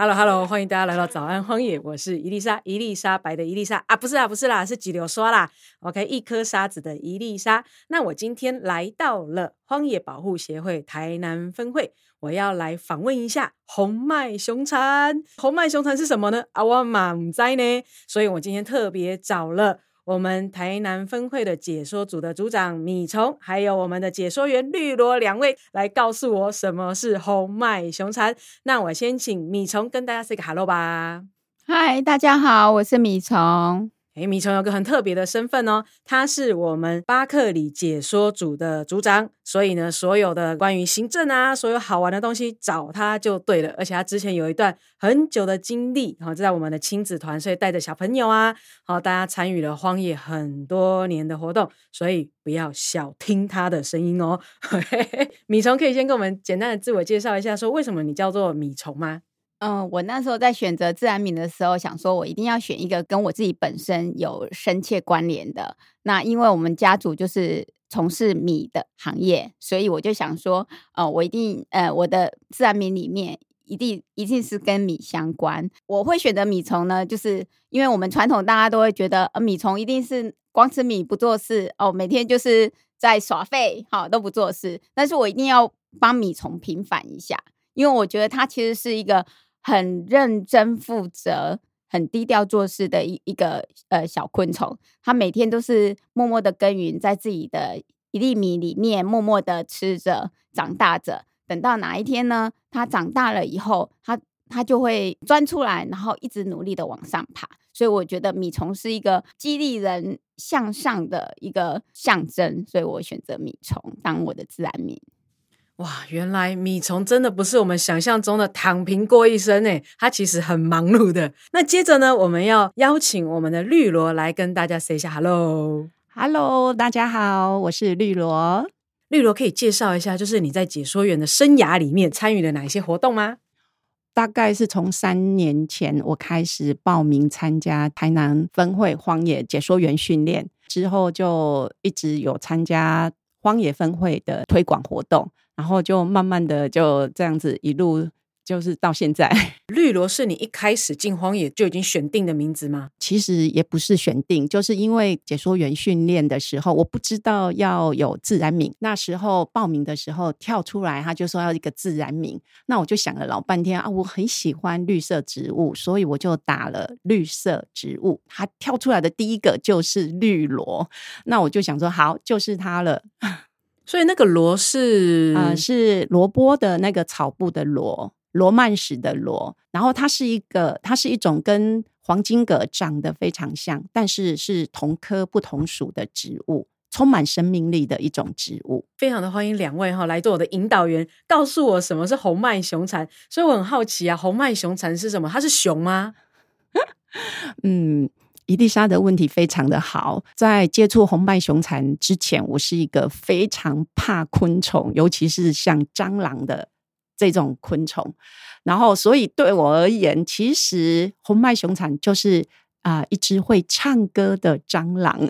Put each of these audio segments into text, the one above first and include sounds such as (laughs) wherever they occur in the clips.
Hello Hello，欢迎大家来到早安荒野，我是伊丽莎，伊丽莎白的伊丽莎啊，不是啦，不是啦，是几流说啦。OK，一颗沙子的伊丽莎。那我今天来到了荒野保护协会台南分会，我要来访问一下红脉熊蝉。红脉熊蝉是什么呢？啊，我嘛唔知呢，所以我今天特别找了。我们台南分会的解说组的组长米虫，还有我们的解说员绿萝两位来告诉我什么是红脉熊蝉。那我先请米虫跟大家 say 个 hello 吧。嗨，大家好，我是米虫。诶，米虫有个很特别的身份哦，他是我们巴克里解说组的组长，所以呢，所有的关于行政啊，所有好玩的东西找他就对了。而且他之前有一段很久的经历，好、就在我们的亲子团，所以带着小朋友啊，好、大家参与了荒野很多年的活动，所以不要小听他的声音哦。(laughs) 米虫可以先跟我们简单的自我介绍一下，说为什么你叫做米虫吗？嗯，我那时候在选择自然米的时候，想说我一定要选一个跟我自己本身有深切关联的。那因为我们家族就是从事米的行业，所以我就想说，呃，我一定呃，我的自然米里面一定一定是跟米相关。我会选择米虫呢，就是因为我们传统大家都会觉得，呃，米虫一定是光吃米不做事哦，每天就是在耍废，好、都不做事。但是我一定要帮米虫平反一下，因为我觉得它其实是一个很认真负责、很低调做事的一一个呃小昆虫。它每天都是默默的耕耘在自己的一粒米里面，默默的吃着、长大着。等到哪一天呢？它长大了以后，它它就会钻出来，然后一直努力的往上爬。所以我觉得米虫是一个激励人向上的一个象征，所以我选择米虫当我的自然名。哇，原来米虫真的不是我们想象中的躺平过一生诶，它其实很忙碌的。那接着呢，我们要邀请我们的绿萝来跟大家 say 一下 hello。Hello，大家好，我是绿萝。绿萝可以介绍一下，就是你在解说员的生涯里面参与了哪一些活动吗？大概是从三年前我开始报名参加台南分会荒野解说员训练，之后就一直有参加荒野分会的推广活动，然后就慢慢的就这样子一路就是到现在。(laughs) 绿萝是你一开始进荒野就已经选定的名字吗？其实也不是选定，就是因为解说员训练的时候，我不知道要有自然名。那时候报名的时候跳出来，他就说要一个自然名，那我就想了老半天啊，我很喜欢绿色植物，所以我就打了绿色植物。它跳出来的第一个就是绿萝，那我就想说好，就是它了。所以那个罗是呃，是萝卜的那个草部的罗，罗曼史的罗。然后它是一个，它是一种跟黄金葛长得非常像，但是是同科不同属的植物，充满生命力的一种植物。非常的欢迎两位哈来做我的引导员，告诉我什么是红脉熊蝉。所以我很好奇啊，红脉熊蝉是什么？它是熊吗？(laughs) 嗯。伊丽莎的问题非常的好，在接触红脉熊蝉之前，我是一个非常怕昆虫，尤其是像蟑螂的这种昆虫。然后，所以对我而言，其实红脉熊蝉就是啊、呃一只会唱歌的蟑螂。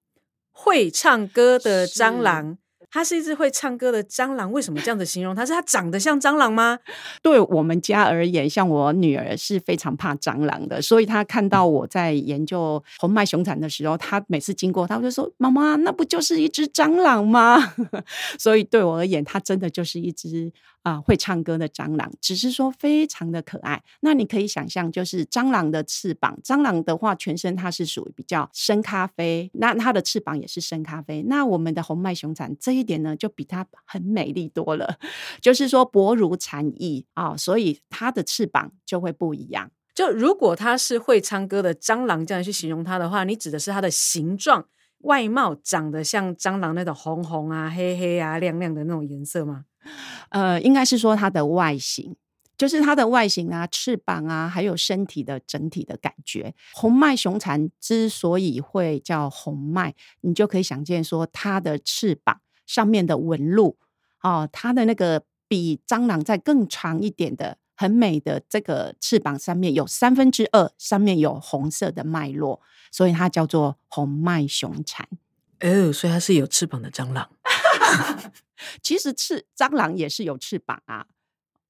(laughs) 会唱歌的蟑螂，它是一只会唱歌的蟑螂。为什么这样子形容它？是它长得像蟑螂吗？(laughs) 对我们家而言，像我女儿是非常怕蟑螂的，所以她看到我在研究红脉熊蝉的时候，她每次经过，她就说：“妈妈，那不就是一只蟑螂吗？” (laughs) 所以对我而言，它真的就是一只啊、会唱歌的蟑螂，只是说非常的可爱。那你可以想象，就是蟑螂的翅膀，蟑螂的话，全身它是属于比较深咖啡，那它的翅膀也是深咖啡。那我们的红脉熊蝉这一点呢，就比它很美丽多了。(laughs) 就是说薄如蝉翼啊、所以它的翅膀就会不一样。就如果它是会唱歌的蟑螂，这样去形容它的话，你指的是它的形状、外貌长得像蟑螂那种红红啊、黑黑啊、亮亮的那种颜色吗？呃，应该是说它的外形。就是它的外形啊、翅膀啊，还有身体的整体的感觉。红脉熊蝉之所以会叫红脉，你就可以想见说它的翅膀上面的纹路哦，它的那个比蟑螂再更长一点的。很美的这个翅膀上面有三分之二上面有红色的脉络，所以它叫做红脉熊蝉。哦，所以它是有翅膀的蟑螂。(laughs) 其实翅蟑螂也是有翅膀啊，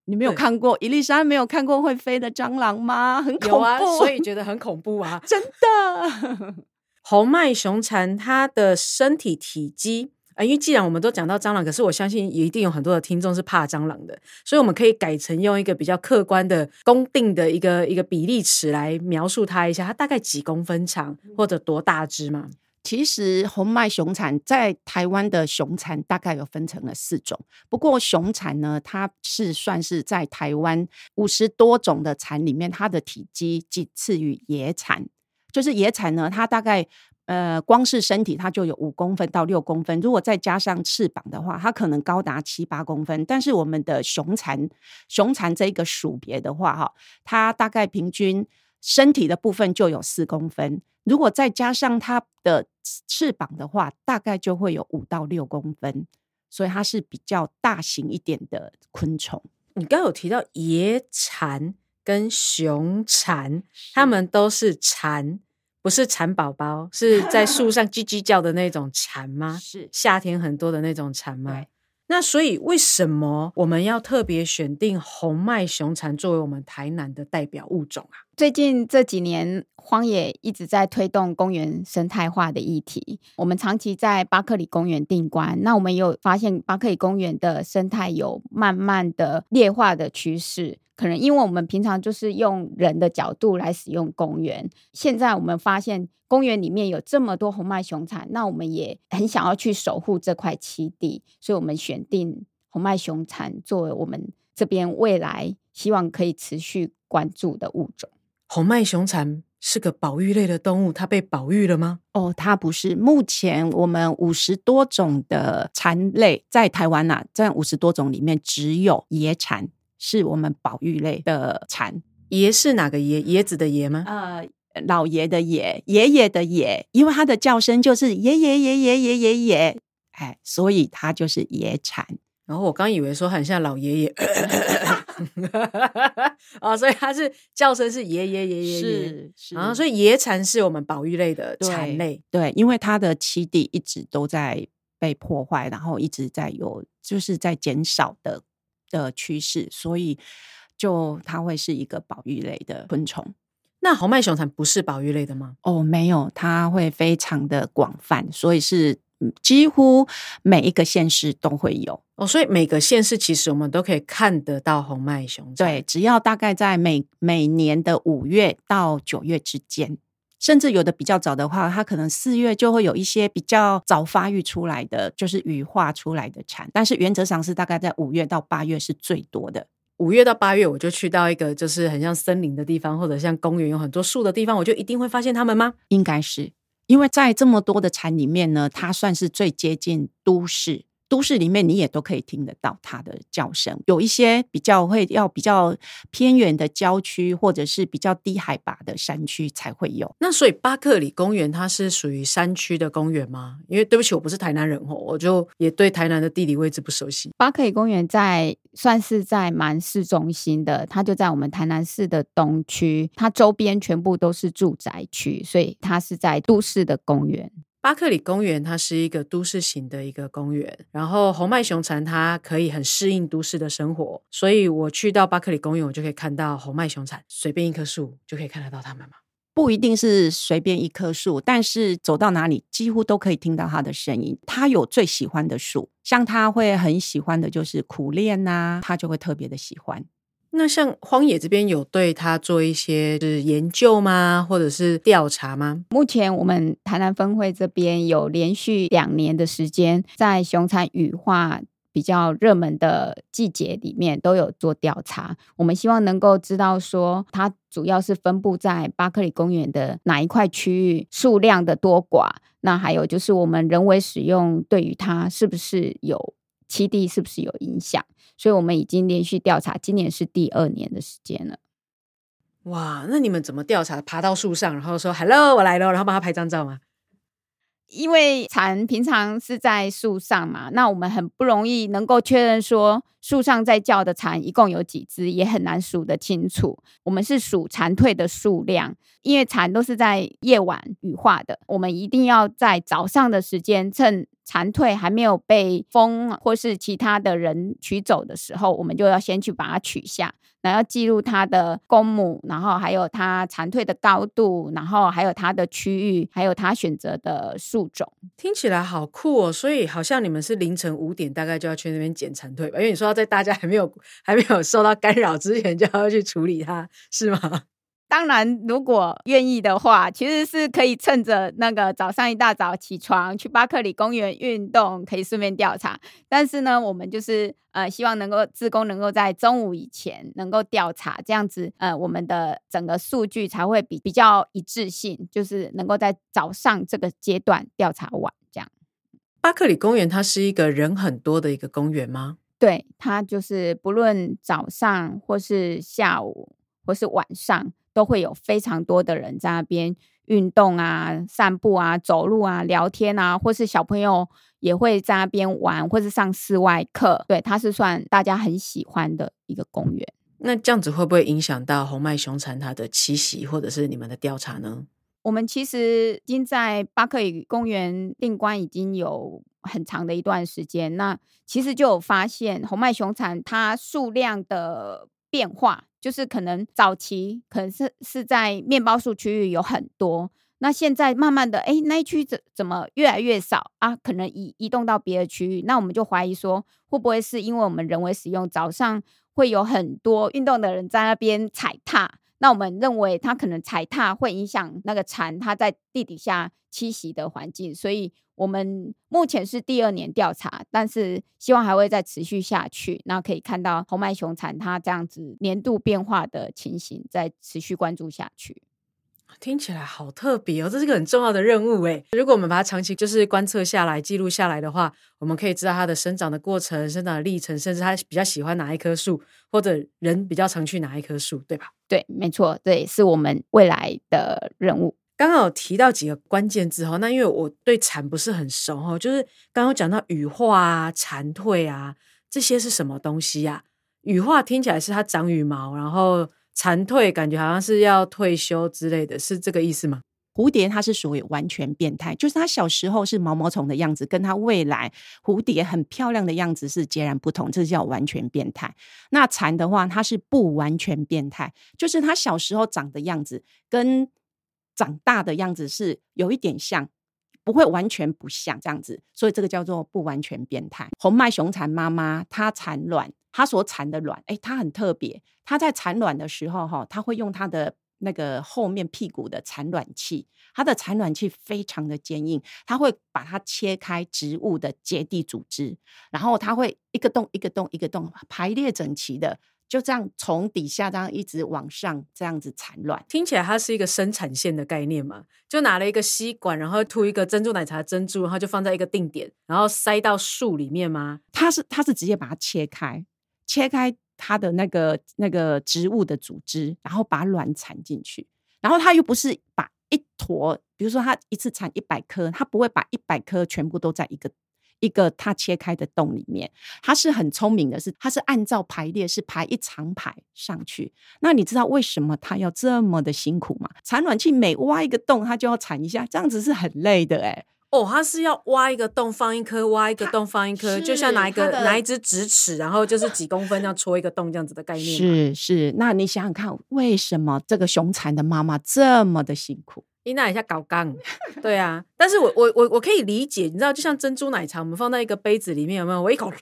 你没有看过伊丽莎没有看过会飞的蟑螂吗？很恐怖，有啊，所以觉得很恐怖啊。(laughs) 真的 (laughs) 红脉熊蝉它的身体体积啊、因为既然我们都讲到蟑螂，可是我相信也一定有很多的听众是怕蟑螂的，所以我们可以改成用一个比较客观的、公定的一个一个比例尺来描述它一下，它大概几公分长或者多大只嘛？其实红脉熊蝉在台湾的熊蝉大概有分成了四种，不过熊蝉呢，它是算是在台湾五十多种的蝉里面，它的体积仅次于野蝉。就是野蝉呢，它大概呃光是身体它就有五公分到六公分，如果再加上翅膀的话，它可能高达七八公分。但是我们的熊蝉，熊蝉这一个属别的话，哈，它大概平均身体的部分就有四公分，如果再加上它的翅膀的话，大概就会有五到六公分，所以它是比较大型一点的昆虫。你刚刚有提到野蝉跟熊蝉，它们都是蝉，不是蚕宝宝，是在树上叽叽叫的那种蝉吗？(laughs) 是夏天很多的那种蝉吗对？那所以为什么我们要特别选定红脉熊蝉作为我们台南的代表物种啊？最近这几年，荒野一直在推动公园生态化的议题。我们长期在巴克里公园定关，那我们有发现巴克里公园的生态有慢慢的劣化的趋势。可能因为我们平常就是用人的角度来使用公园，现在我们发现公园里面有这么多红脉熊蝉，那我们也很想要去守护这块栖地，所以我们选定红脉熊蝉作为我们这边未来希望可以持续关注的物种。红脉熊蝉是个保育类的动物，它被保育了吗？哦，它不是。目前我们五十多种的蝉类在台湾呐、在五十多种里面，只有野蝉是我们保育类的蝉。爷是哪个爷？椰子的爷吗？呃，老爷的爷，爷爷的爷，因为它的叫声就是爷爷爷爷爷爷爷，哎，所以它就是野蝉。然后我刚以为说很像老爷爷，哦，所以它是叫声是爷爷爷爷是，是啊，所以野蝉是我们保育类的蝉类。对，因为它的栖地一直都在被破坏，然后一直在有就是在减少的的趋势，所以就它会是一个保育类的昆虫。那红脉熊蝉不是保育类的吗？哦，没有，它会非常的广泛，所以是嗯几乎每一个县市都会有。哦，所以每个县市其实我们都可以看得到红脉熊蝉。对，只要大概在每每年的五月到九月之间，甚至有的比较早的话，它可能四月就会有一些比较早发育出来的，就是羽化出来的蝉。但是原则上是大概在五月到八月是最多的。五月到八月，我就去到一个就是很像森林的地方，或者像公园有很多树的地方，我就一定会发现它们吗？应该是因为在这么多的蝉里面呢，它算是最接近都市。都市里面你也都可以听得到它的叫声，有一些比较会要比较偏远的郊区，或者是比较低海拔的山区才会有。那所以巴克里公园它是属于山区的公园吗？因为对不起，我不是台南人哦，我就也对台南的地理位置不熟悉。巴克里公园在算是在蛮市中心的，它就在我们台南市的东区，它周边全部都是住宅区，所以它是在都市的公园。巴克里公园它是一个都市型的一个公园，然后红脉熊蝉它可以很适应都市的生活，所以我去到巴克里公园，我就可以看到红脉熊蝉，随便一棵树就可以看得到它们嘛。不一定是随便一棵树，但是走到哪里几乎都可以听到它的声音。它有最喜欢的树，像它会很喜欢的就是苦楝呐、它就会特别的喜欢。那像荒野这边有对它做一些是研究吗，或者是调查吗？目前我们台南分会这边有连续两年的时间，在熊蝉羽化比较热门的季节里面都有做调查。我们希望能够知道说，它主要是分布在巴克里公园的哪一块区域，数量的多寡。那还有就是我们人为使用对于它是不是有栖地是不是有影响？所以我们已经连续调查，今年是第二年的时间了。哇，那你们怎么调查？爬到树上，然后说 “hello，我来了”，然后帮他拍张照吗？因为蝉平常是在树上嘛，那我们很不容易能够确认说树上在叫的蝉一共有几只，也很难数得清楚。我们是数蝉蜕的数量，因为蝉都是在夜晚羽化的，我们一定要在早上的时间，趁蝉蜕还没有被风或是其他的人取走的时候，我们就要先去把它取下。然后要记录它的公母，然后还有它蝉蜕的高度，然后还有它的区域，还有它选择的树种。听起来好酷哦！所以好像你们是凌晨五点大概就要去那边捡蝉蜕吧？因为你说要在大家还没有还没有受到干扰之前就要去处理它，是吗？当然，如果愿意的话，其实是可以趁着那个早上一大早起床去巴克里公园运动，可以顺便调查。但是呢，我们就是呃，希望能够自工能够在中午以前能够调查，这样子呃，我们的整个数据才会比比较一致性，就是能够在早上这个阶段调查完。这样，巴克里公园它是一个人很多的一个公园吗？对，它就是不论早上或是下午或是晚上。都会有非常多的人在那边运动啊、散步啊、走路啊、聊天啊，或是小朋友也会在那边玩，或是上室外课。对，它是算大家很喜欢的一个公园。那这样子会不会影响到红脉熊蝉它的栖息，或者是你们的调查呢？我们其实已经在巴克里公园定关已经有很长的一段时间，那其实就有发现红脉熊蝉它数量的变化。就是可能早期可能是是在面包树区域有很多，那现在慢慢的，哎，那一区怎怎么越来越少啊？可能移移动到别的区域，那我们就怀疑说，会不会是因为我们人为使用，早上会有很多运动的人在那边踩踏？那我们认为它可能踩踏会影响那个蝉它在地底下栖息的环境，所以我们目前是第二年调查，但是希望还会再持续下去。那可以看到红脉熊蝉它这样子年度变化的情形，再持续关注下去。听起来好特别哦，这是个很重要的任务诶。如果我们把它长期就是观测下来、记录下来的话，我们可以知道它的生长的过程、生长的历程，甚至它比较喜欢哪一棵树，或者人比较常去哪一棵树，对吧？对，没错，对，是我们未来的任务。刚刚有提到几个关键字哈，那因为我对蝉不是很熟哈，就是刚刚讲到羽化啊、蝉蜕啊这些是什么东西呀？羽化听起来是它长羽毛，然后。蝉蜕感觉好像是要退休之类的，是这个意思吗？蝴蝶它是属于完全变态，就是它小时候是毛毛虫的样子，跟它未来蝴蝶很漂亮的样子是截然不同，这叫完全变态。那蝉的话，它是不完全变态，就是它小时候长的样子跟长大的样子是有一点像，不会完全不像这样子，所以这个叫做不完全变态。红脉熊蚕妈妈它产卵。它所产的卵，哎，它很特别。它在产卵的时候，哈，它会用它的那个后面屁股的产卵器，它的产卵器非常的坚硬，它会把它切开植物的结缔组织，然后它会一个洞一个洞一个洞排列整齐的。就这样从底下这样一直往上这样子产卵，听起来它是一个生产线的概念嘛？就拿了一个吸管，然后吐一个珍珠奶茶珍珠，然后就放在一个定点，然后塞到树里面吗？它是它是直接把它切开。切开它的那个那个植物的组织，然后把卵产进去，然后它又不是把一坨，比如说它一次产一百颗，它不会把一百颗全部都在一个一个它切开的洞里面，它是很聪明的，是它是按照排列，是排一长排上去。那你知道为什么它要这么的辛苦吗？产卵器每挖一个洞，它就要产一下，这样子是很累的哎。哦，它是要挖一个洞放一颗，挖一个洞放一颗，就像拿一个拿一支直尺，然后就是几公分这样戳一个洞这样子的概念。是是，那你想想看，为什么这个熊蚕的妈妈这么的辛苦？伊娜一下搞刚，对啊。但是我我我我可以理解，你知道，就像珍珠奶茶，我们放在一个杯子里面，有没有？我一口，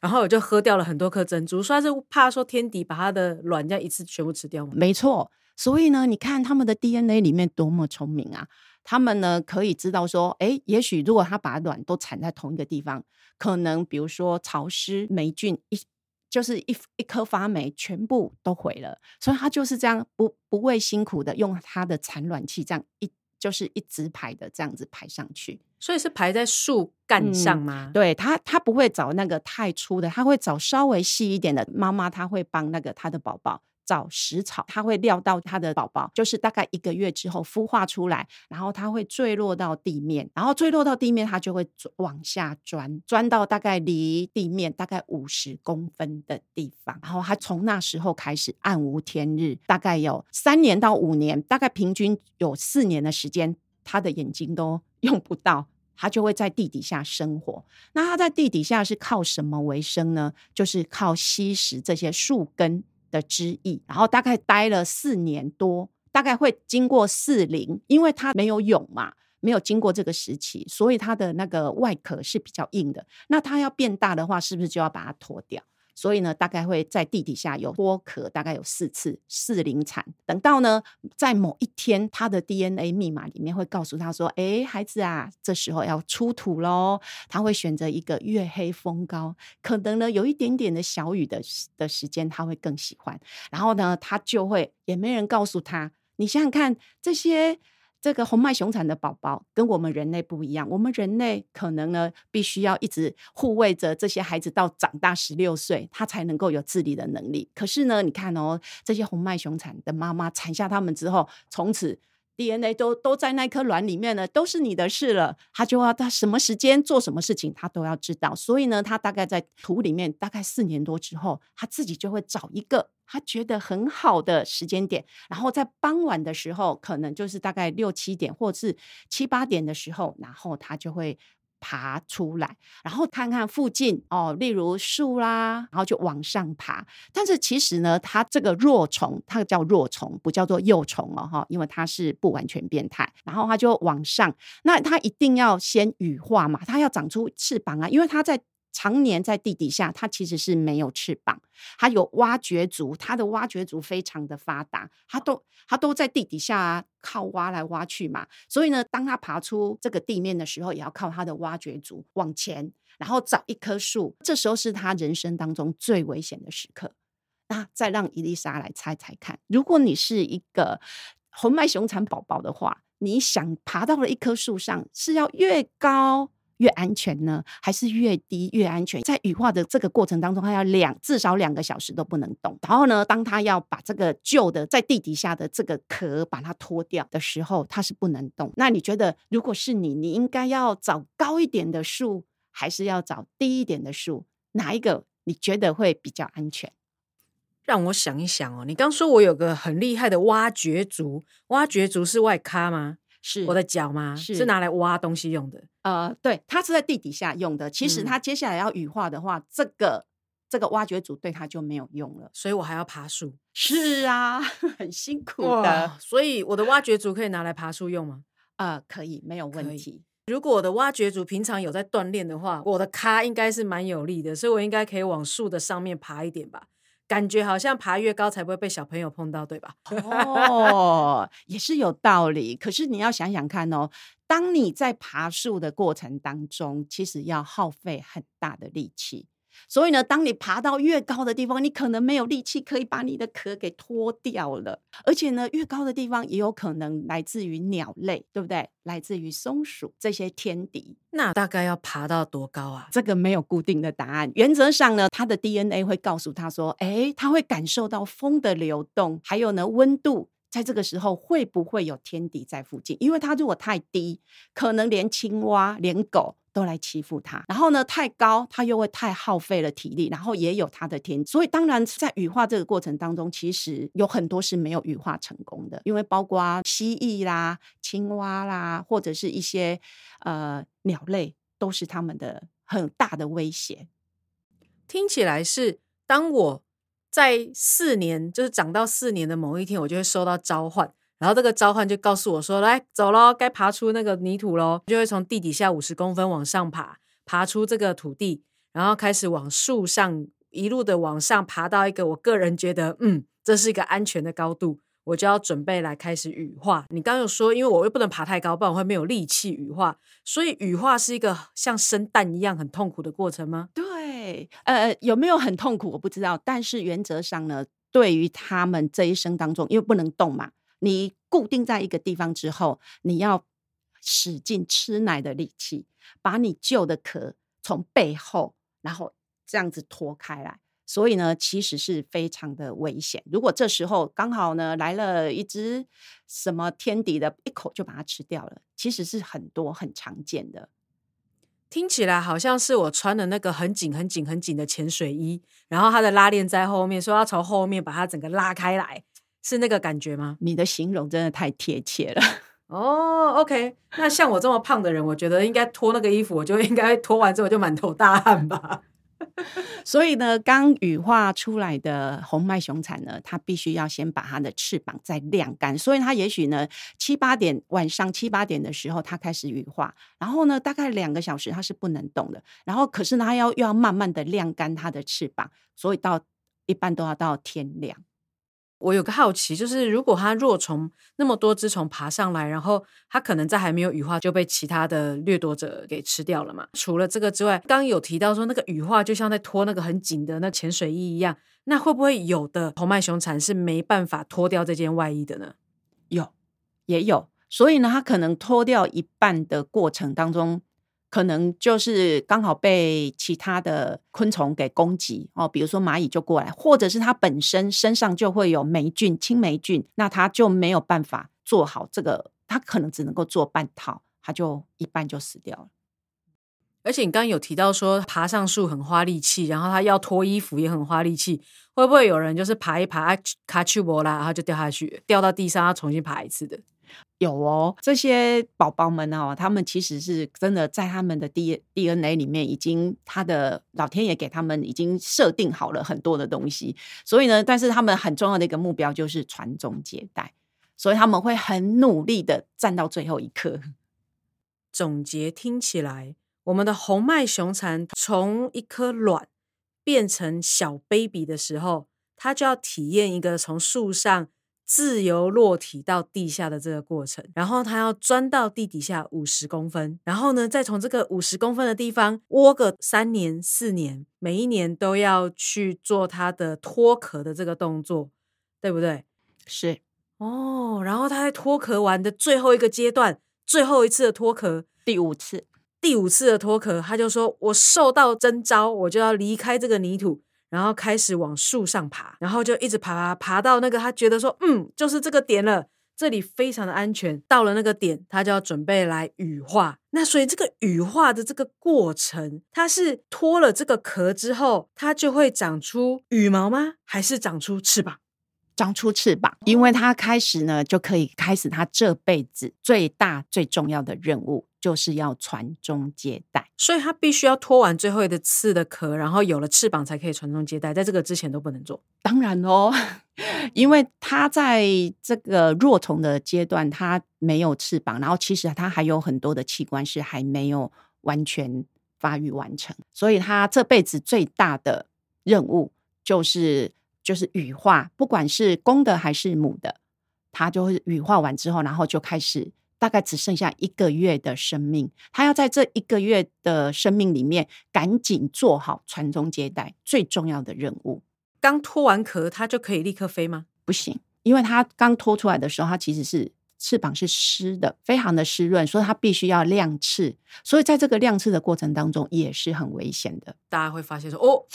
然后我就喝掉了很多颗珍珠，说是怕说天敌把它的卵这样一次全部吃掉吗？没错。所以呢，你看他们的 DNA 里面多么聪明啊！他们呢可以知道说，哎，也许如果他把卵都产在同一个地方，可能比如说潮湿、霉菌一就是一一颗发霉，全部都毁了。所以他就是这样不不畏辛苦的用他的产卵器这样一就是一直排的这样子排上去。所以是排在树干上吗？对他，他不会找那个太粗的，他会找稍微细一点的。妈妈她会帮那个她的宝宝找食草，它会料到它的宝宝就是大概一个月之后孵化出来，然后它会坠落到地面，然后坠落到地面，它就会往下钻，钻到大概离地面大概五十公分的地方，然后它从那时候开始暗无天日，大概有三年到五年，大概平均有四年的时间，它的眼睛都用不到。它就会在地底下生活。那它在地底下是靠什么为生呢？就是靠吸食这些树根的之翼。然后大概待了四年多，大概会经过四龄，因为它没有蛹嘛，没有经过这个时期，所以它的那个外壳是比较硬的。那它要变大的话，是不是就要把它脱掉？所以呢，大概会在地底下有脱壳，大概有四次四龄产。等到呢，在某一天，他的 DNA 密码里面会告诉他说：“哎，孩子啊，这时候要出土喽。”他会选择一个月黑风高，可能呢有一点点的小雨的的时间，他会更喜欢。然后呢，他就会也没人告诉他。你想想看，这些。这个红脉熊产的宝宝跟我们人类不一样，我们人类可能呢必须要一直护卫着这些孩子到长大十六岁，他才能够有自理的能力。可是呢，你看哦，这些红脉熊产的妈妈产下他们之后，从此。DNA 都都在那颗卵里面了，都是你的事了。他就要他什么时间做什么事情，他都要知道。所以呢，他大概在土里面大概四年多之后，他自己就会找一个他觉得很好的时间点，然后在傍晚的时候，可能就是大概六七点或是七八点的时候，然后他就会。爬出来，然后看看附近哦，例如树啦，然后就往上爬。但是其实呢，它这个弱虫，它叫弱虫，不叫做幼虫哦，哈，因为它是不完全变态。然后它就往上，那它一定要先羽化嘛，它要长出翅膀啊，因为它在。常年在地底下，它其实是没有翅膀，它有挖掘足，它的挖掘足非常的发达，它都它都在地底下靠挖来挖去嘛，所以呢，当它爬出这个地面的时候，也要靠它的挖掘足往前，然后找一棵树，这时候是它人生当中最危险的时刻。那再让伊丽莎来猜猜看，如果你是一个红脉熊产宝宝的话，你想爬到了一棵树上，是要越高？越安全呢，还是越低越安全？在羽化的这个过程当中，它要两至少两个小时都不能动。然后呢，当它要把这个旧的在地底下的这个壳把它脱掉的时候，它是不能动。那你觉得，如果是你，你应该要找高一点的树，还是要找低一点的树？哪一个你觉得会比较安全？让我想一想哦。你刚说我有个很厉害的挖掘族，挖掘族是外咖吗？是我的脚吗？是是拿来挖东西用的。呃，对，它是在地底下用的。其实它接下来要羽化的话，这个这个挖掘组对它就没有用了。所以我还要爬树。是啊，(laughs) 很辛苦的。所以我的挖掘组可以拿来爬树用吗？呃，可以，没有问题。如果我的挖掘组平常有在锻炼的话，我的咖应该是蛮有力的，所以我应该可以往树的上面爬一点吧。感觉好像爬越高才不会被小朋友碰到，对吧？哦，也是有道理。可是你要想想看哦，当你在爬树的过程当中，其实要耗费很大的力气。所以呢，当你爬到越高的地方，你可能没有力气可以把你的壳给脱掉了。而且呢，越高的地方也有可能来自于鸟类，对不对？来自于松鼠这些天敌。那大概要爬到多高啊？这个没有固定的答案。原则上呢，它的 DNA 会告诉他说：“哎，它会感受到风的流动，还有呢温度，在这个时候会不会有天敌在附近？因为它如果太低，可能连青蛙、连狗。”都来欺负他，然后呢，太高，他又会太耗费了体力，然后也有他的天，所以当然在羽化这个过程当中，其实有很多是没有羽化成功的，因为包括蜥蜴啦、青蛙啦，或者是一些呃鸟类，都是他们的很大的威胁。听起来是，当我在四年，就是长到四年的某一天，我就会收到召唤。然后这个召唤就告诉我说：“来走喽，该爬出那个泥土喽。”就会从地底下五十公分往上爬，爬出这个土地，然后开始往树上一路的往上爬到一个我个人觉得，嗯，这是一个安全的高度，我就要准备来开始羽化。你刚刚有说，因为我又不能爬太高，不然我会没有力气羽化，所以羽化是一个像生蛋一样很痛苦的过程吗？对，呃，有没有很痛苦我不知道，但是原则上呢，对于他们这一生当中，因为不能动嘛。你固定在一个地方之后，你要使劲吃奶的力气，把你旧的壳从背后，然后这样子拖开来。所以呢，其实是非常的危险。如果这时候刚好呢来了一只什么天敌的，一口就把它吃掉了，其实是很多很常见的。听起来好像是我穿的那个很紧、很紧、很紧的潜水衣，然后它的拉链在后面，说要从后面把它整个拉开来，是那个感觉吗？你的形容真的太贴切了。(laughs) 哦，OK，那像我这么胖的人，我觉得应该脱那个衣服，我就应该脱完之后就满头大汗吧。(laughs) 所以呢，刚羽化出来的红脉熊产呢，它必须要先把它的翅膀再晾干。所以它也许呢，七八点晚上七八点的时候，它开始羽化，然后呢，大概两个小时它是不能动的。然后可是呢，它要又要慢慢的晾干它的翅膀，所以到一般都要到天亮。我有个好奇，就是如果它若虫那么多只虫爬上来，然后它可能在还没有羽化就被其他的掠夺者给吃掉了嘛？除了这个之外，刚有提到说那个羽化就像在脱那个很紧的那潜水衣一样，那会不会有的红脉熊蚕是没办法脱掉这件外衣的呢？有，也有，所以呢，它可能脱掉一半的过程当中。可能就是刚好被其他的昆虫给攻击哦，比如说蚂蚁就过来，或者是它本身身上就会有霉菌、青霉菌，那它就没有办法做好这个，它可能只能够做半套，它就一半就死掉了。而且你刚刚有提到说爬上树很花力气，然后它要脱衣服也很花力气，会不会有人就是爬一爬卡去博啦，然后就掉下去，掉到地上要重新爬一次的？有哦，这些宝宝们哦，他们其实是真的在他们的 D D N A 里面，已经他的老天爷给他们已经设定好了很多的东西，所以呢，但是他们很重要的一个目标就是传宗接代，所以他们会很努力的站到最后一刻。总结听起来，我们的红脉熊蚕从一颗卵变成小 baby 的时候，它就要体验一个从树上。自由落体到地下的这个过程，然后它要钻到地底下五十公分，然后呢，再从这个五十公分的地方窝个三年四年，每一年都要去做它的脱壳的这个动作，对不对？是哦，然后它在脱壳完的最后一个阶段，最后一次的脱壳，第五次，第五次的脱壳，他就说：“我受到征召，我就要离开这个泥土。”然后开始往树上爬，然后就一直爬爬爬到那个他觉得说，嗯，就是这个点了，这里非常的安全。到了那个点，他就要准备来羽化。那所以这个羽化的这个过程，它是脱了这个壳之后，它就会长出羽毛吗？还是长出翅膀？长出翅膀，因为它开始呢，就可以开始它这辈子最大最重要的任务。就是要传宗接代，所以他必须要脱完最后的刺的壳，然后有了翅膀才可以传宗接代。在这个之前都不能做。当然哦，(laughs) 因为他在这个若虫的阶段，它没有翅膀，然后其实它还有很多的器官是还没有完全发育完成，所以它这辈子最大的任务就是就是羽化，不管是公的还是母的，它就会羽化完之后，然后就开始。大概只剩下一个月的生命，他要在这一个月的生命里面赶紧做好传宗接代最重要的任务。刚脱完壳，它就可以立刻飞吗？不行，因为它刚脱出来的时候，它其实是翅膀是湿的，非常的湿润，所以它必须要亮翅。所以在这个亮翅的过程当中，也是很危险的。大家会发现说，哦。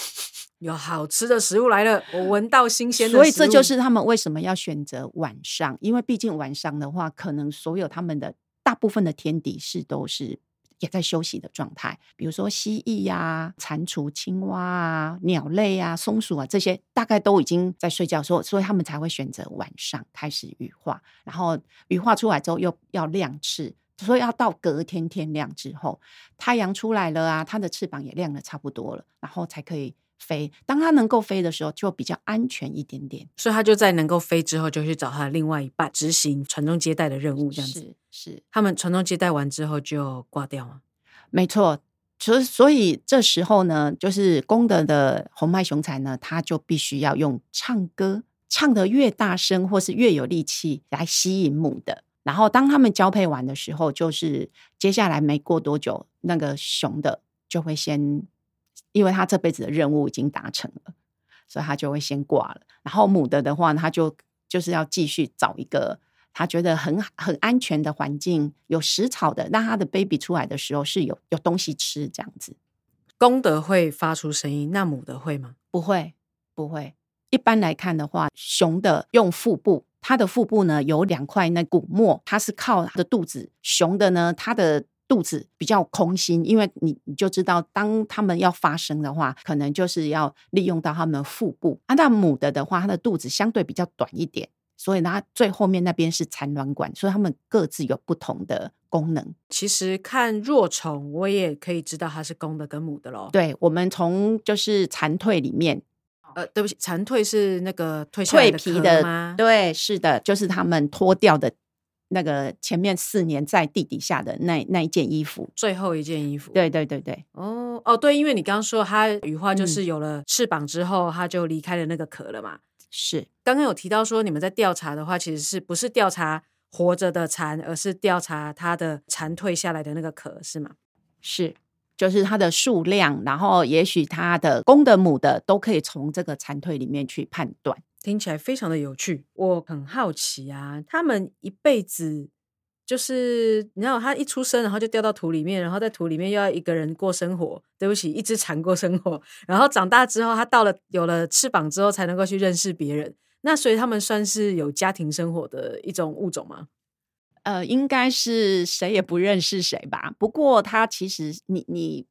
有好吃的食物来了，我闻到新鲜的。所以这就是他们为什么要选择晚上，因为毕竟晚上的话，可能所有他们的大部分的天敌是都是也在休息的状态，比如说蜥蜴呀、蟾蜍、青蛙啊、鸟类啊、松鼠啊这些，大概都已经在睡觉，所所以他们才会选择晚上开始羽化，然后羽化出来之后又要亮翅，所以要到隔天天亮之后，太阳出来了啊，它的翅膀也亮的差不多了，然后才可以。飞，当它能够飞的时候，就比较安全一点点。所以它就在能够飞之后，就去找它的另外一半执行传宗接代的任务。这样子是他们传宗接代完之后就挂掉了？没错，所所以这时候呢，就是公的的红脉雄才呢，他就必须要用唱歌，唱得越大声或是越有力气来吸引母的。然后当他们交配完的时候，就是接下来没过多久，那个雄的就会先。因为他这辈子的任务已经达成了，所以他就会先挂了。然后母的的话，他就就是要继续找一个他觉得很很安全的环境，有食草的，让他的 baby 出来的时候是有有东西吃这样子。公的会发出声音，那母的会吗？不会，不会。一般来看的话，雄的用腹部，它的腹部呢有两块那骨膜，它是靠它的肚子；雄的呢，它的肚子比较空心，因为你你就知道，当它们要发声的话，可能就是要利用到它们腹部。啊，那母的的话，它的肚子相对比较短一点，所以它最后面那边是产卵管，所以它们各自有不同的功能。其实看若虫，我也可以知道它是公的跟母的喽。，对，我们从就是蝉蜕里面呃，对不起，蝉蜕是那个蜕蜕皮的吗？，对，是的，就是他们脱掉的那个前面四年在地底下的那那一件衣服。最后一件衣服。，对对对对，哦哦，对，因为你刚刚说它羽化就嗯是有了翅膀之后，它就离开了那个壳了嘛。是刚刚有提到说，你们在调查的话，其实是不是调查活着的蝉，而是调查它的蝉蜕下来的那个壳，是吗？是，就是它的数量，然后也许它的公的母的都可以从这个蝉蜕里面去判断。听起来非常的有趣。我很好奇啊，他们一辈子就是，你知道，他一出生然后就掉到土里面，然后在土里面又要一个人过生活。对不起，一只蝉过生活。然后长大之后，他到了有了翅膀之后，才能够去认识别人。那所以他们算是有家庭生活的一种物种吗？呃，应该是谁也不认识谁吧。不过他其实你你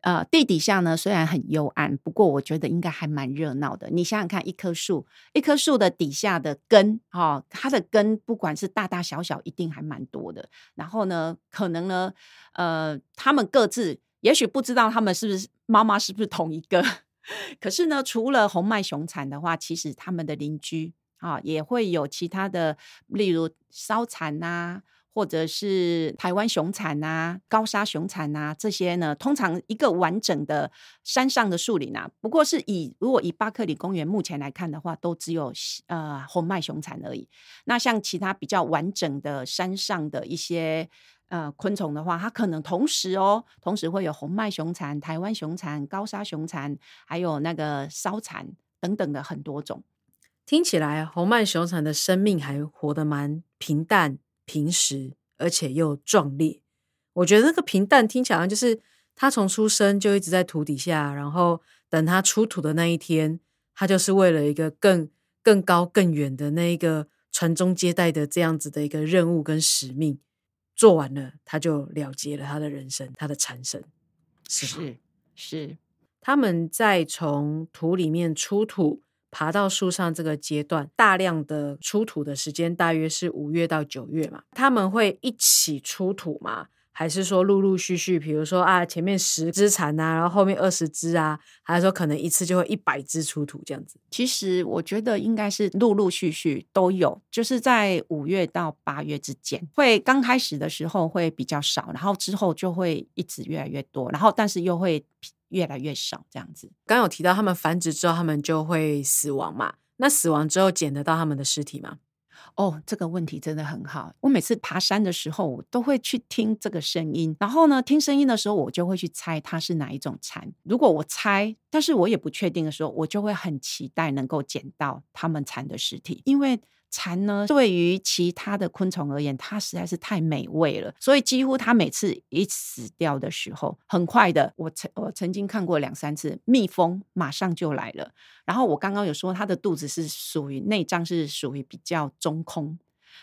呃地底下呢虽然很幽暗，不过我觉得应该还蛮热闹的。你想想看，一棵树，一棵树的底下的根哦，它的根不管是大大小小，一定还蛮多的。然后呢，可能呢，呃，他们各自也许不知道他们是不是妈妈是不是同一个。(laughs) 可是呢，除了红脉熊蝉的话，其实他们的邻居啊也会有其他的，例如烧蝉呐、或者是台湾熊蝉呐、高沙熊蝉呐这些呢，通常一个完整的山上的树林啊，不过是以如果以巴克里公园目前来看的话，都只有呃红脉熊蝉而已。那像其他比较完整的山上的一些呃昆虫的话，它可能同时哦，同时会有红脉熊蝉、台湾熊蝉、高沙熊蝉，还有那个烧蝉等等的很多种。听起来红脉熊蝉的生命还活得蛮平淡、平实，而且又壮烈。我觉得那个平淡听起来好像就是他从出生就一直在土底下，然后等他出土的那一天，他就是为了一个更更高、更远的那一个传宗接代的这样子的一个任务跟使命做完了，他就了结了他的人生，他的产生。是是是，他们在从土里面出土、爬到树上这个阶段，大量的出土的时间大约是五月到九月嘛。他们会一起出土吗？还是说陆陆续续，比如说啊，前面十只蝉啊，然后后面二十只啊，还是说可能一次就会一百只出土这样子？其实我觉得应该是陆陆续续都有，就是在五月到八月之间，会刚开始的时候会比较少，然后之后就会一直越来越多，然后但是又会越来越少这样子。刚刚有提到他们繁殖之后，他们就会死亡嘛？那死亡之后捡得到他们的尸体吗？哦，这个问题真的很好。我每次爬山的时候，我都会去听这个声音，然后呢，听声音的时候，我就会去猜它是哪一种蝉。如果我猜，但是我也不确定的时候，我就会很期待能够捡到它们蝉的尸体，因为。蝉呢，对于其他的昆虫而言，它实在是太美味了，所以几乎它每次一死掉的时候，很快的，我曾我曾经看过两三次，蜜蜂马上就来了。然后我刚刚有说，它的肚子是属于内脏是属于比较中空，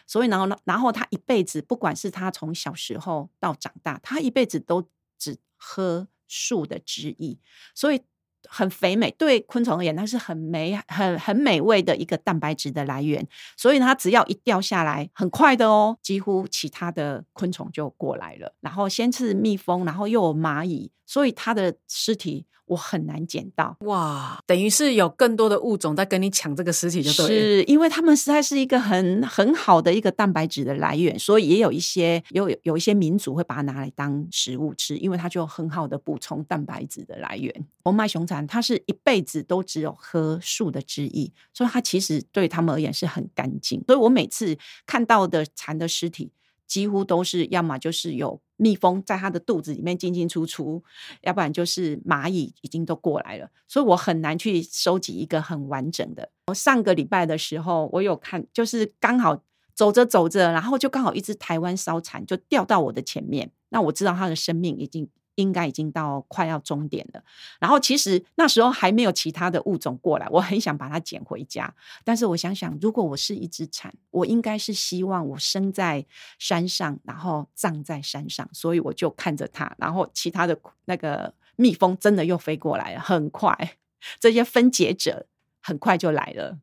所以然后呢，然后它一辈子，不管是它从小时候到长大，它一辈子都只喝树的汁液，所以。很肥美，对昆虫而言，它是很美、很很美味的一个蛋白质的来源。所以它只要一掉下来，很快的哦，几乎其他的昆虫就过来了。然后先是蜜蜂，然后又有蚂蚁，所以它的尸体我很难捡到。哇，等于是有更多的物种在跟你抢这个尸体，就对了。是因为它们实在是一个很很好的一个蛋白质的来源，所以也有一些有有一些民族会把它拿来当食物吃，因为它就很好的补充蛋白质的来源。红脉熊蝉它是一辈子都只有喝树的汁液，所以它其实对他们而言是很干净。所以我每次看到的蝉的尸体，几乎都是要么就是有蜜蜂在它的肚子里面进进出出，要不然就是蚂蚁已经都过来了，所以我很难去收集一个很完整的。我上个礼拜的时候，我有看，就是刚好走着走着，然后就刚好一只台湾烧蝉就掉到我的前面，那我知道它的生命已经应该已经到快要终点了。然后其实那时候还没有其他的物种过来，我很想把它捡回家，但是我想想，如果我是一只蝉，我应该是希望我生在山上，然后葬在山上，所以我就看着它，然后其他的那个蜜蜂真的又飞过来了，很快，(laughs) 这些分解者很快就来了。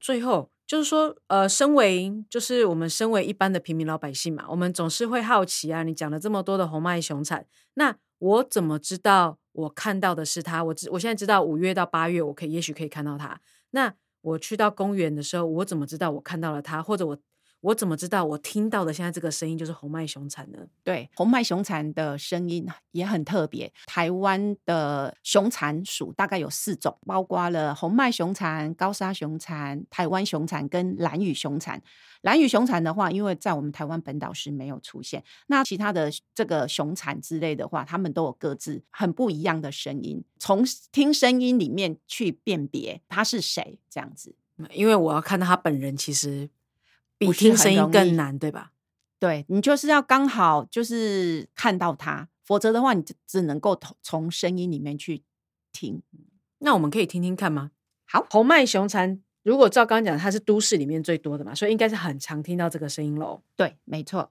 最后就是说，呃，身为就是我们身为一般的平民老百姓嘛，我们总是会好奇啊。你讲了这么多的红脉熊产，那我怎么知道我看到的是它？我知我现在知道五月到八月，我可以也许可以看到它。那我去到公园的时候，我怎么知道我看到了它？或者我我怎么知道我听到的现在这个声音就是红脉熊蝉呢？对，红脉熊蝉的声音也很特别。台湾的熊蝉属大概有四种，包括了红脉熊蝉、高沙熊蝉、台湾熊蝉跟蓝羽熊蝉。蓝羽熊蝉的话，因为在我们台湾本岛是没有出现，那其他的这个熊蝉之类的话，它们都有各自很不一样的声音，从听声音里面去辨别它是谁，这样子。因为我要看到他本人，其实比听声音更难，对吧？对你就是要刚好就是看到它，否则的话，你只只能够从从声音里面去听。那我们可以听听看吗？好红脉熊蝉，如果照刚刚讲，它是都市里面最多的嘛，所以应该是很常听到这个声音喽。对，没错。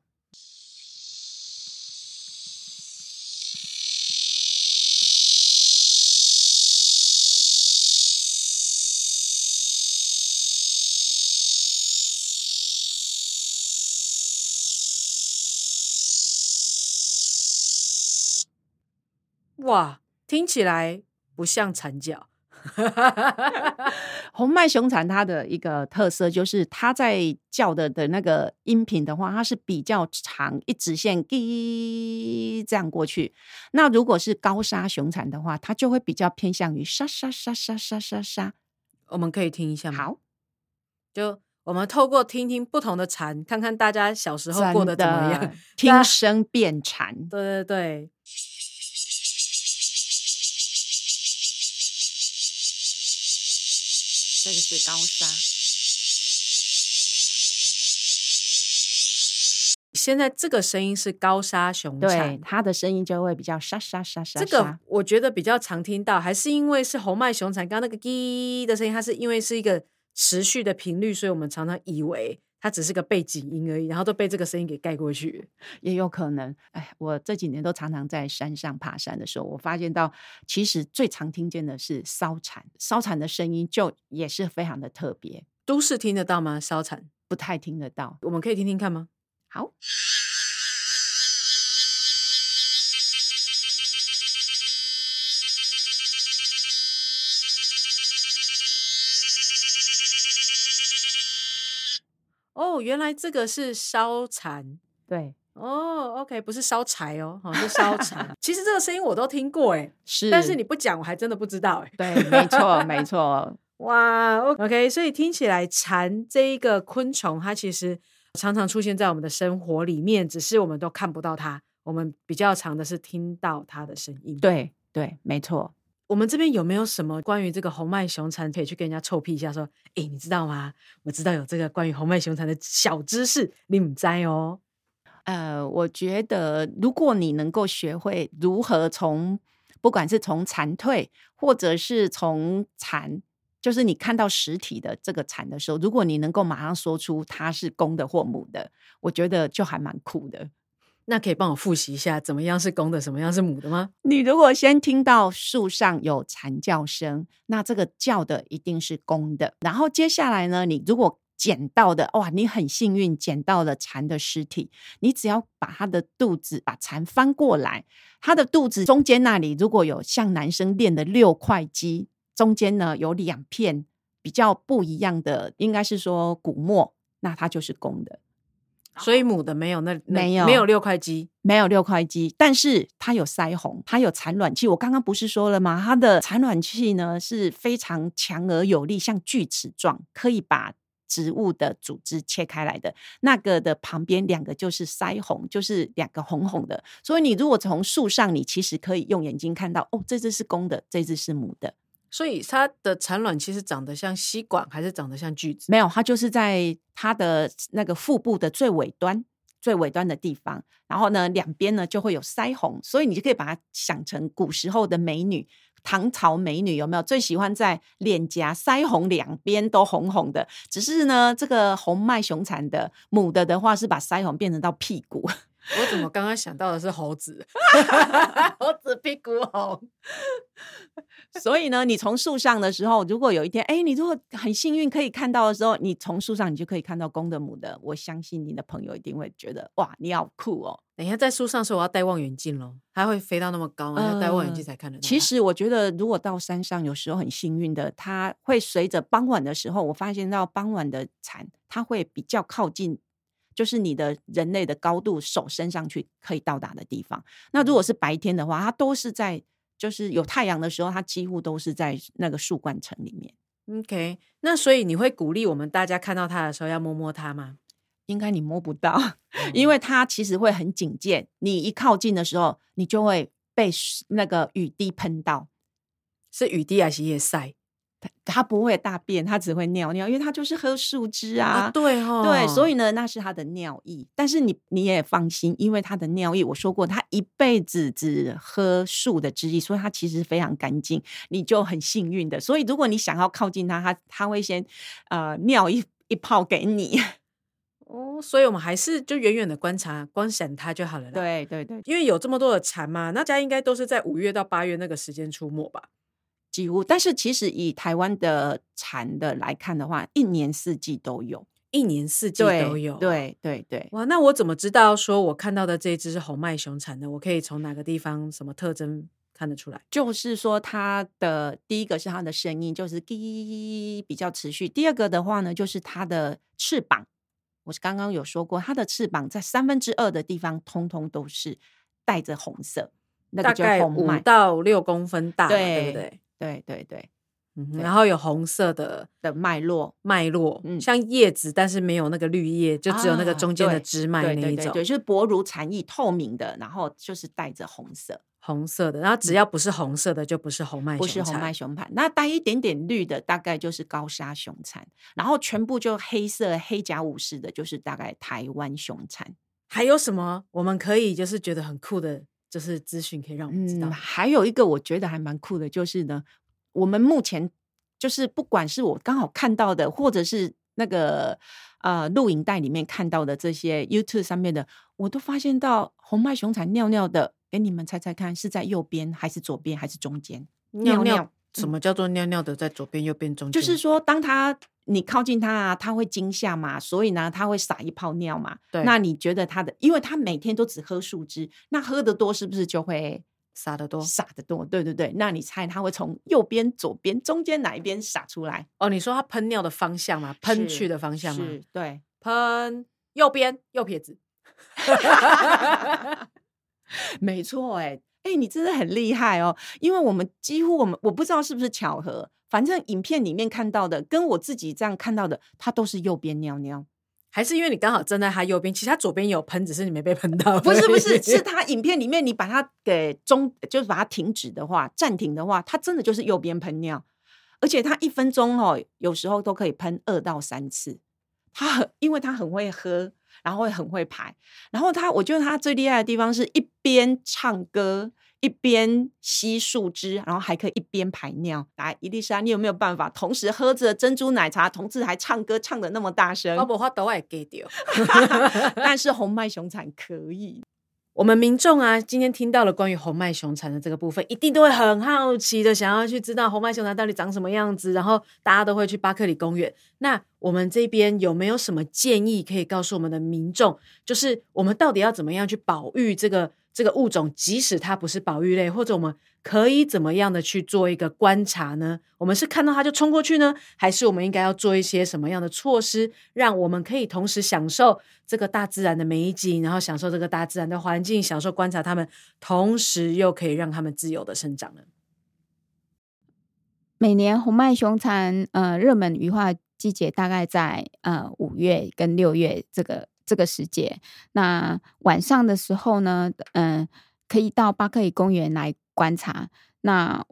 哇，听起来不像蝉叫。(laughs) 红脉熊蝉它的一个特色就是它在叫的的那个音频的话，它是比较长，一直线滴这样过去。那如果是高沙熊蝉的话，它就会比较偏向于沙沙沙沙沙沙沙。我们可以听一下吗？好，就我们透过听听不同的蝉，看看大家小时候过得怎么样。听声辨蝉。对 (laughs) 对对，这个是高沙。现在这个声音是高沙熊对蝉，，它的声音就会比较沙沙沙沙。这个我觉得比较常听到，还是因为是红脉熊蝉刚刚那个滴的声音，它是因为是一个持续的频率，所以我们常常以为它只是个背景音而已，然后都被这个声音给盖过去。也有可能。哎，我这几年都常常在山上爬山的时候，我发现到其实最常听见的是烧蝉，烧蝉的声音就也是非常的特别，都市听得到吗？烧蝉，不太听得到。我们可以听听看吗？好，哦，原来这个是烧蝉。对，哦，OK，不是烧柴哦，好是烧蝉。(laughs) 其实这个声音我都听过哎，是，但是你不讲，我还真的不知道哎。对，没错，没 (laughs) 错，哇，OK，所以听起来蝉这一个昆虫，它其实常常出现在我们的生活里面，只是我们都看不到它，我们比较常的是听到它的声音。，对对，没错。我们这边有没有什么关于这个红脉熊蝉可以去跟人家臭屁一下，说，哎，你知道吗？我知道有这个关于红脉熊蝉的小知识，你唔知哦。呃，我觉得如果你能够学会如何从，不管是从蝉蜕，或者是从蝉，就是你看到实体的这个蝉的时候，如果你能够马上说出它是公的或母的，我觉得就还蛮酷的。那可以帮我复习一下，怎么样是公的，怎么样是母的吗？你如果先听到树上有蝉叫声，那这个叫的一定是公的。然后接下来呢，你如果捡到的哇，你很幸运捡到了蝉的尸体，你只要把它的肚子把蝉翻过来，它的肚子中间那里如果有像男生练的六块肌，中间呢有两片比较不一样的，应该是说骨膜，那它就是公的。所以母的没有那那没有没有六块肌，没有六块肌，但是它有腮红，它有产卵器。我刚刚不是说了吗？它的产卵器呢是非常强而有力，像锯齿状，可以把植物的组织切开来的。那个的旁边两个就是腮红，就是两个红红的。所以你如果从树上，你其实可以用眼睛看到，哦，这只是公的，这只是母的。所以它的产卵其实长得像吸管，还是长得像锯子？没有，它就是在它的那个腹部的最尾端。最尾端的地方，然后呢，两边呢就会有腮红，所以你就可以把它想成古时候的美女，唐朝美女有没有？最喜欢在脸颊、腮红两边都红红的。只是呢，这个红脉熊产的母的的话，是把腮红变成到屁股。我怎么刚刚想到的是猴子？(laughs) 猴子屁股红。所以呢，你从树上的时候，如果有一天，哎，你如果很幸运可以看到的时候，你从树上你就可以看到公的母的。我相信你的朋友一定会觉得，哇，你好酷哦！等一下在树上时，我要戴望远镜喽，它会飞到那么高，要戴望远镜才看得到。其实我觉得，如果到山上，有时候很幸运的，它会随着傍晚的时候，我发现到傍晚的蝉，它会比较靠近。就是你的人类的高度，手伸上去可以到达的地方。那如果是白天的话，它都是在就是有太阳的时候，它几乎都是在那个树冠层里面。OK，那所以你会鼓励我们大家看到它的时候要摸摸它吗？应该你摸不到，因为它其实会很警戒。你一靠近的时候，你就会被那个雨滴喷到，是雨滴还是叶晒？它不会大便，它只会尿尿，因为它就是喝树枝啊。对哦，对，所以呢，那是它的尿液。但是你你也放心，因为它的尿液，我说过，它一辈子只喝树的汁液，所以它其实非常干净，你就很幸运的。所以如果你想要靠近它，它它会先呃尿一一泡给你。哦，所以我们还是就远远的观察，观赏它就好了。对对对，因为有这么多的蝉嘛，那家应该都是在五月到八月那个时间出没吧。几乎，但是其实以台湾的蝉的来看的话，一年四季都有，一年四季都有，对对对。哇，那我怎么知道说我看到的这一只是红脉熊产的？我可以从哪个地方、什么特征看得出来？就是说，它的第一个是它的声音，就是滴比较持续；第二个的话呢，就是它的翅膀。我是刚刚有说过，它的翅膀在三分之二的地方，通通都是带着红色，那大概五到六公分大，对不对？对对对，然后有红色的的脉络，脉络，嗯，像叶子，但是没有那个绿叶，就只有那个中间的枝脉那一种，对，就是薄如蝉翼，透明的，然后就是带着红色，红色的，然后只要不是红色的，就不是红脉，不是红脉熊盘，那带一点点绿的，大概就是高沙熊蝉，然后全部就黑色黑甲武士的，就是大概台湾熊蝉。还有什么我们可以就是觉得很酷的？就是资讯可以让我们知道。还有一个我觉得还蛮酷的，就是呢，我们目前就是不管是我刚好看到的，或者是那个呃录影带里面看到的这些 YouTube 上面的，我都发现到红脉熊产尿尿的，给你们猜猜看，是在右边还是左边还是中间？尿尿？什么叫做尿尿的在左边、右边、中间？就是说，当它。你靠近它啊，它会惊吓嘛，所以呢，它会撒一泡尿嘛。对，那你觉得它的，因为它每天都只喝树枝，那喝的多是不是就会撒的多？撒的多，对对对。那你猜它会从右边、左边、中间哪一边撒出来？哦，你说它喷尿的方向吗？喷去的方向吗？是，对，喷右边，右撇子。(laughs) 没错，哎。哎，你真的很厉害哦！因为我们几乎我们我不知道是不是巧合，反正影片里面看到的跟我自己这样看到的，它都是右边尿尿，还是因为你刚好站在他右边，其实他左边有喷，只是你没被喷到。不是不是，是他影片里面你把它给中，就是把它停止的话，暂停的话，它真的就是右边喷尿，而且他一分钟哦，有时候都可以喷二到三次。他很，因为他很会喝。然后会很会排，然后他，我觉得他最厉害的地方是一边唱歌一边吸树枝，然后还可以一边排尿。来，伊丽莎，你有没有办法同时喝着珍珠奶茶，同时还唱歌唱的那么大声？我无法都会给掉，(laughs) 但是红脉熊产可以。我们民众啊，今天听到了关于红脉熊蝉的这个部分，一定都会很好奇的，想要去知道红脉熊蝉到底长什么样子。然后大家都会去巴克里公园。那我们这边有没有什么建议可以告诉我们的民众？就是我们到底要怎么样去保育这个？这个物种，即使它不是保育类，或者我们可以怎么样的去做一个观察呢？我们是看到它就冲过去呢，还是我们应该要做一些什么样的措施，让我们可以同时享受这个大自然的美景，然后享受这个大自然的环境，享受观察它们，同时又可以让它们自由的生长呢？每年红脉熊蝉呃热门羽化季节大概在呃五月跟六月这个。这个时节，那晚上的时候呢，嗯，可以到巴克里公园来观察。那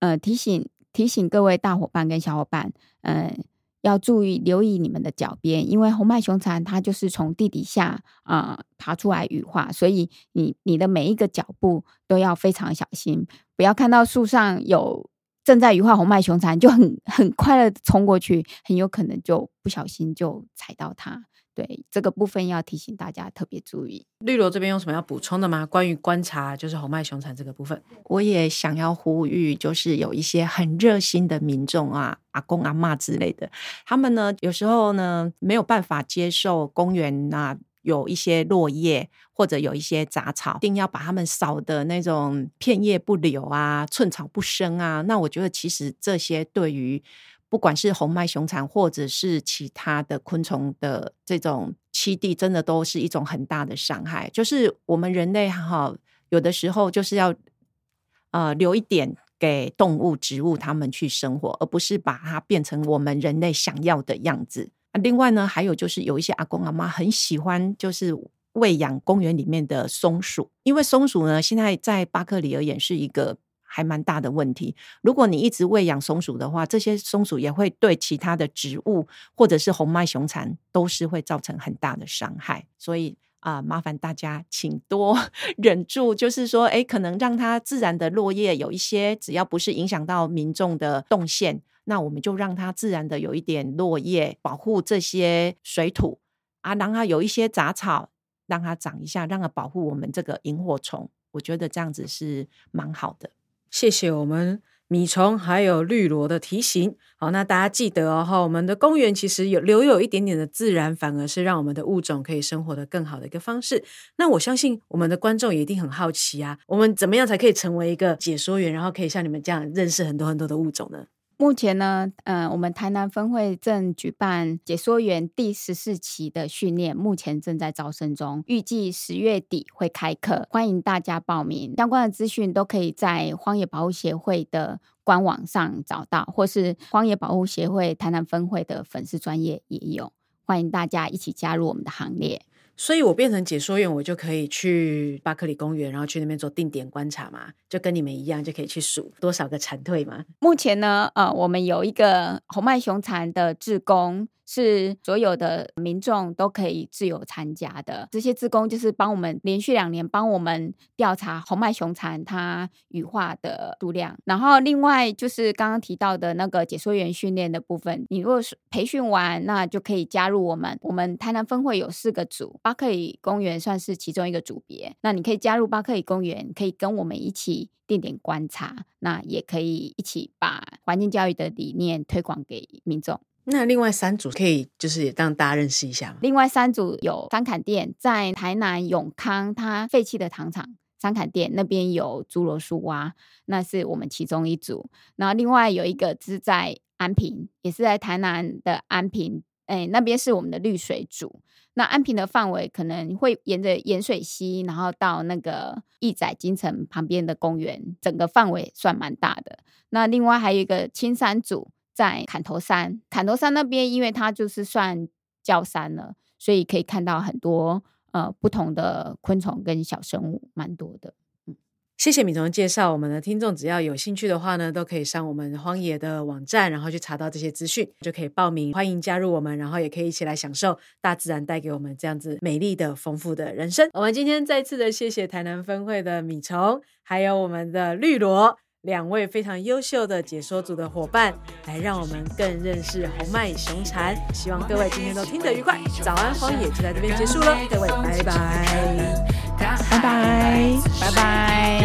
呃，提醒提醒各位大伙伴跟小伙伴，嗯。要注意留意你们的脚边，因为红脉熊蝉它就是从地底下啊、爬出来羽化，所以你你的每一个脚步都要非常小心，不要看到树上有正在羽化红脉熊蝉就很很快乐地冲过去，很有可能就不小心就踩到它。对这个部分要提醒大家特别注意。绿萝这边有什么要补充的吗？关于观察就是红脉熊产这个部分，我也想要呼吁，就是有一些很热心的民众啊，阿公阿妈之类的，他们呢有时候呢没有办法接受公园啊有一些落叶或者有一些杂草，一定要把它们扫的那种片叶不留啊，寸草不生啊。那我觉得其实这些对于不管是红脉熊蝉或者是其他的昆虫的这种栖地，真的都是一种很大的伤害。就是我们人类哈，有的时候就是要呃留一点给动物、植物它们去生活，而不是把它变成我们人类想要的样子。啊，另外呢，还有就是有一些阿公阿妈很喜欢就是喂养公园里面的松鼠，因为松鼠呢，现在在巴克里而言是一个还蛮大的问题。如果你一直喂养松鼠的话，这些松鼠也会对其他的植物或者是红脉熊蝉都是会造成很大的伤害。所以啊、麻烦大家请多 (laughs) 忍住，就是说，诶，可能让它自然的落叶有一些，只要不是影响到民众的动线，那我们就让它自然的有一点落叶，保护这些水土啊，让它有一些杂草，让它长一下，让它保护我们这个萤火虫。我觉得这样子是蛮好的。谢谢我们米虫还有绿萝的提醒。好，那大家记得哦，哈，我们的公园其实有留有一点点的自然，反而是让我们的物种可以生活的更好的一个方式。那我相信我们的观众也一定很好奇啊，我们怎么样才可以成为一个解说员，然后可以像你们这样认识很多很多的物种呢？目前呢，嗯、我们台南分会正举办解说员第十四期的训练，目前正在招生中，预计十月底会开课，欢迎大家报名。相关的资讯都可以在荒野保护协会的官网上找到，或是荒野保护协会台南分会的粉丝专业也有，欢迎大家一起加入我们的行列。所以我变成解说员，我就可以去巴克里公园，然后去那边做定点观察嘛，就跟你们一样，就可以去数多少个蝉蜕嘛。目前呢，呃，我们有一个红脉熊蝉的志工，是所有的民众都可以自由参加的。这些志工就是帮我们连续两年帮我们调查红脉熊蝉它羽化的数量。然后另外就是刚刚提到的那个解说员训练的部分，你如果是培训完，那就可以加入我们。我们台南分会有四个组，巴克里公园算是其中一个组别。那你可以加入巴克里公园，可以跟我们一起定点观察，那也可以一起把环境教育的理念推广给民众。那另外三组可以就是也让大家认识一下嘛。另外三组有三坎店，在台南永康它废弃的糖厂三坎店那边有侏罗树蛙，那是我们其中一组。然后另外有一个是在安平，也是在台南的安平，哎，那边是我们的绿水组。那安平的范围可能会沿着盐水溪，然后到那个义载金城旁边的公园，整个范围算蛮大的。那另外还有一个青山组在砍头山，砍头山那边因为它就是算焦山了，所以可以看到很多呃不同的昆虫跟小生物，蛮多的。嗯谢谢米虫介绍，我们的听众只要有兴趣的话呢，都可以上我们荒野的网站，然后去查到这些资讯，就可以报名，欢迎加入我们，然后也可以一起来享受大自然带给我们这样子美丽的、丰富的人生。我们今天再次的谢谢台南分会的米虫，还有我们的绿萝。两位非常优秀的解说组的伙伴，来让我们更认识红脉熊蝉。希望各位今天都听得愉快。早安荒野就在这边结束了，各位拜拜。拜拜拜拜。